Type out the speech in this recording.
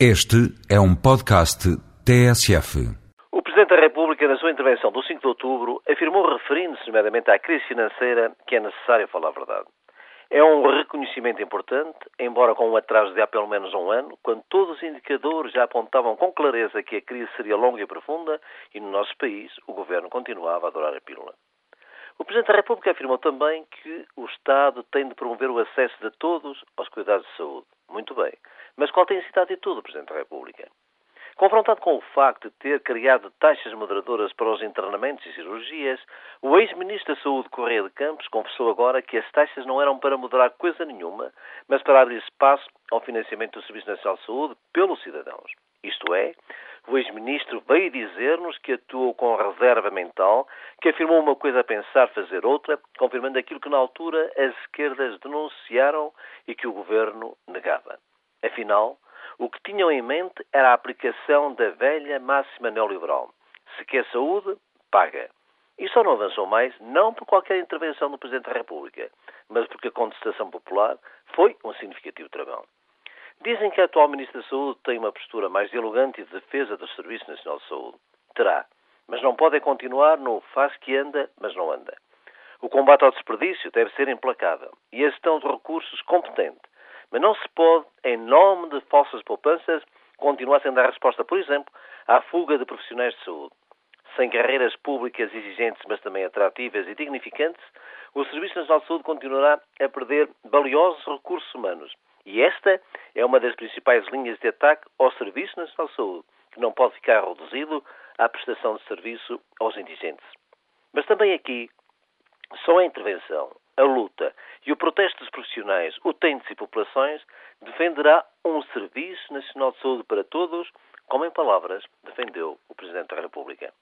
Este é um podcast TSF. O Presidente da República, na sua intervenção do 5 de outubro, afirmou, referindo-se nomeadamente à crise financeira, que é necessário falar a verdade. É um reconhecimento importante, embora com um atraso de há pelo menos um ano, quando todos os indicadores já apontavam com clareza que a crise seria longa e profunda e no nosso país o governo continuava a adorar a pílula. O Presidente da República afirmou também que o Estado tem de promover o acesso de todos aos cuidados de saúde. Muito bem. Mas qual tem sido a atitude do Presidente da República? Confrontado com o facto de ter criado taxas moderadoras para os internamentos e cirurgias, o ex-ministro da Saúde, Correia de Campos, confessou agora que as taxas não eram para moderar coisa nenhuma, mas para abrir espaço ao financiamento do Serviço Nacional de Saúde pelos cidadãos. Isto é, o ex-ministro veio dizer-nos que atuou com reserva mental, que afirmou uma coisa a pensar, fazer outra, confirmando aquilo que na altura as esquerdas denunciaram e que o governo negava. Afinal, o que tinham em mente era a aplicação da velha máxima neoliberal. Se quer saúde, paga. E só não avançou mais, não por qualquer intervenção do Presidente da República, mas porque a contestação popular foi um significativo travão. Dizem que a atual Ministra da Saúde tem uma postura mais dialogante e de defesa do Serviço Nacional de Saúde. Terá, mas não pode continuar no faz que anda, mas não anda. O combate ao desperdício deve ser implacável e a gestão de recursos competente mas não se pode, em nome de falsas poupanças, continuar sem dar resposta, por exemplo, à fuga de profissionais de saúde. Sem carreiras públicas exigentes, mas também atrativas e dignificantes, o Serviço Nacional de Saúde continuará a perder valiosos recursos humanos. E esta é uma das principais linhas de ataque ao Serviço Nacional de Saúde, que não pode ficar reduzido à prestação de serviço aos indigentes. Mas também aqui, só a intervenção, a luta e o protesto dos profissionais, utentes e populações, defenderá um Serviço Nacional de Saúde para todos, como em palavras defendeu o Presidente da República.